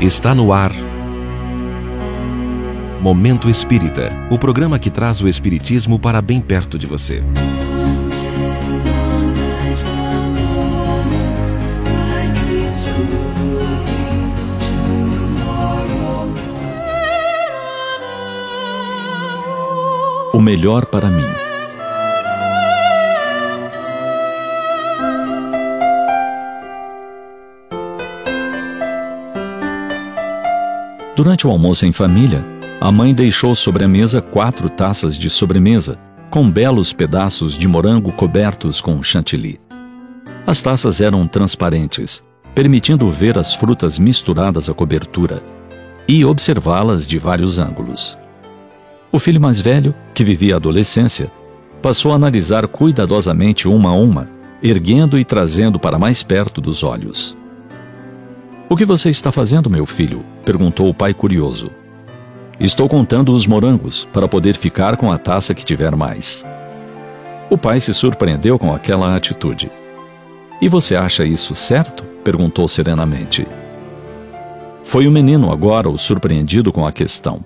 Está no ar. Momento Espírita o programa que traz o Espiritismo para bem perto de você. O melhor para mim. Durante o almoço em família, a mãe deixou sobre a mesa quatro taças de sobremesa, com belos pedaços de morango cobertos com chantilly. As taças eram transparentes, permitindo ver as frutas misturadas à cobertura e observá-las de vários ângulos. O filho mais velho, que vivia a adolescência, passou a analisar cuidadosamente uma a uma, erguendo e trazendo para mais perto dos olhos. O que você está fazendo, meu filho? perguntou o pai curioso. Estou contando os morangos para poder ficar com a taça que tiver mais. O pai se surpreendeu com aquela atitude. E você acha isso certo? perguntou serenamente. Foi o menino agora o surpreendido com a questão.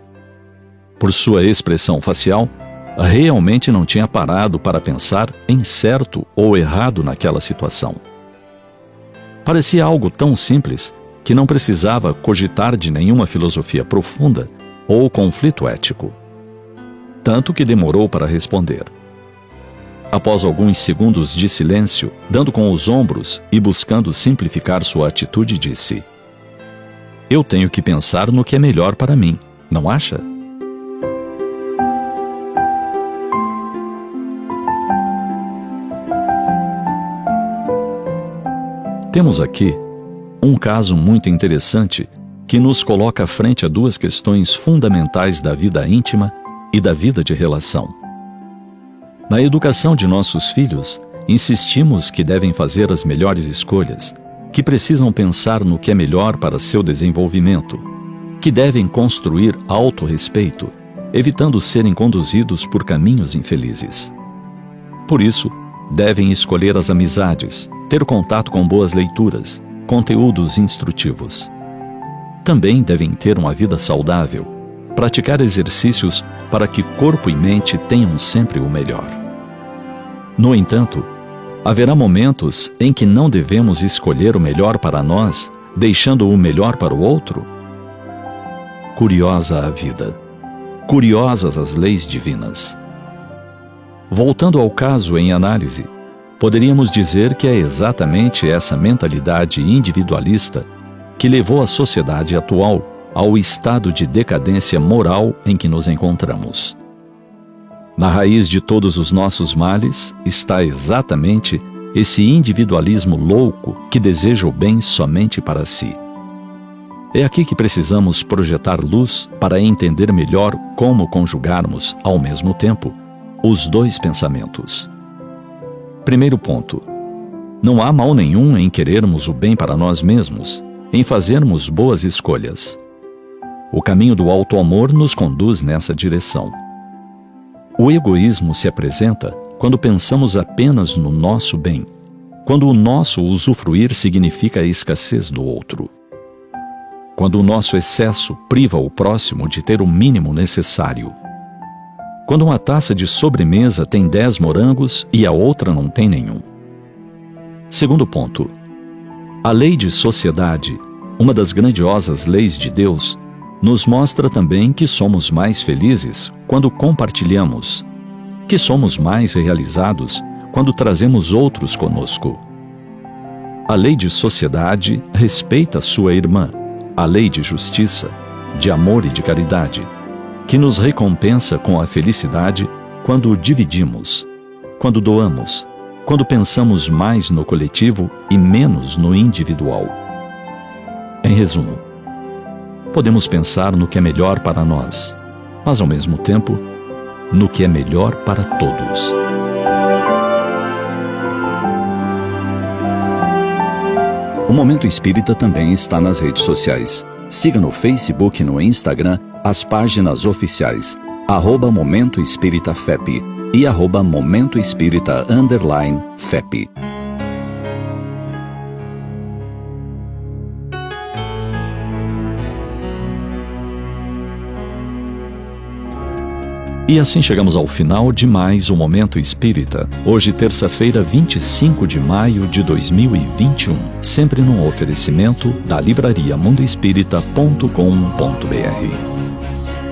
Por sua expressão facial, realmente não tinha parado para pensar em certo ou errado naquela situação. Parecia algo tão simples que não precisava cogitar de nenhuma filosofia profunda ou conflito ético. Tanto que demorou para responder. Após alguns segundos de silêncio, dando com os ombros e buscando simplificar sua atitude, disse: Eu tenho que pensar no que é melhor para mim, não acha? Temos aqui um caso muito interessante que nos coloca frente a duas questões fundamentais da vida íntima e da vida de relação. Na educação de nossos filhos, insistimos que devem fazer as melhores escolhas, que precisam pensar no que é melhor para seu desenvolvimento, que devem construir autorrespeito, evitando serem conduzidos por caminhos infelizes. Por isso, devem escolher as amizades, ter contato com boas leituras, conteúdos instrutivos. Também devem ter uma vida saudável, praticar exercícios para que corpo e mente tenham sempre o melhor. No entanto, haverá momentos em que não devemos escolher o melhor para nós, deixando o melhor para o outro? Curiosa a vida. Curiosas as leis divinas. Voltando ao caso em análise, Poderíamos dizer que é exatamente essa mentalidade individualista que levou a sociedade atual ao estado de decadência moral em que nos encontramos. Na raiz de todos os nossos males está exatamente esse individualismo louco que deseja o bem somente para si. É aqui que precisamos projetar luz para entender melhor como conjugarmos, ao mesmo tempo, os dois pensamentos. Primeiro ponto. Não há mal nenhum em querermos o bem para nós mesmos, em fazermos boas escolhas. O caminho do alto amor nos conduz nessa direção. O egoísmo se apresenta quando pensamos apenas no nosso bem, quando o nosso usufruir significa a escassez do outro. Quando o nosso excesso priva o próximo de ter o mínimo necessário quando uma taça de sobremesa tem 10 morangos e a outra não tem nenhum. Segundo ponto. A lei de sociedade, uma das grandiosas leis de Deus, nos mostra também que somos mais felizes quando compartilhamos, que somos mais realizados quando trazemos outros conosco. A lei de sociedade respeita sua irmã, a lei de justiça, de amor e de caridade que nos recompensa com a felicidade quando dividimos, quando doamos, quando pensamos mais no coletivo e menos no individual. Em resumo, podemos pensar no que é melhor para nós, mas ao mesmo tempo, no que é melhor para todos. O Momento Espírita também está nas redes sociais. Siga no Facebook e no Instagram as páginas oficiais arroba Momento Espírita FEP e arroba Momento Espírita Underline FEP. E assim chegamos ao final de mais um Momento Espírita. Hoje, terça-feira, 25 de maio de 2021. Sempre num oferecimento da livraria mundoespírita.com.br. Christ.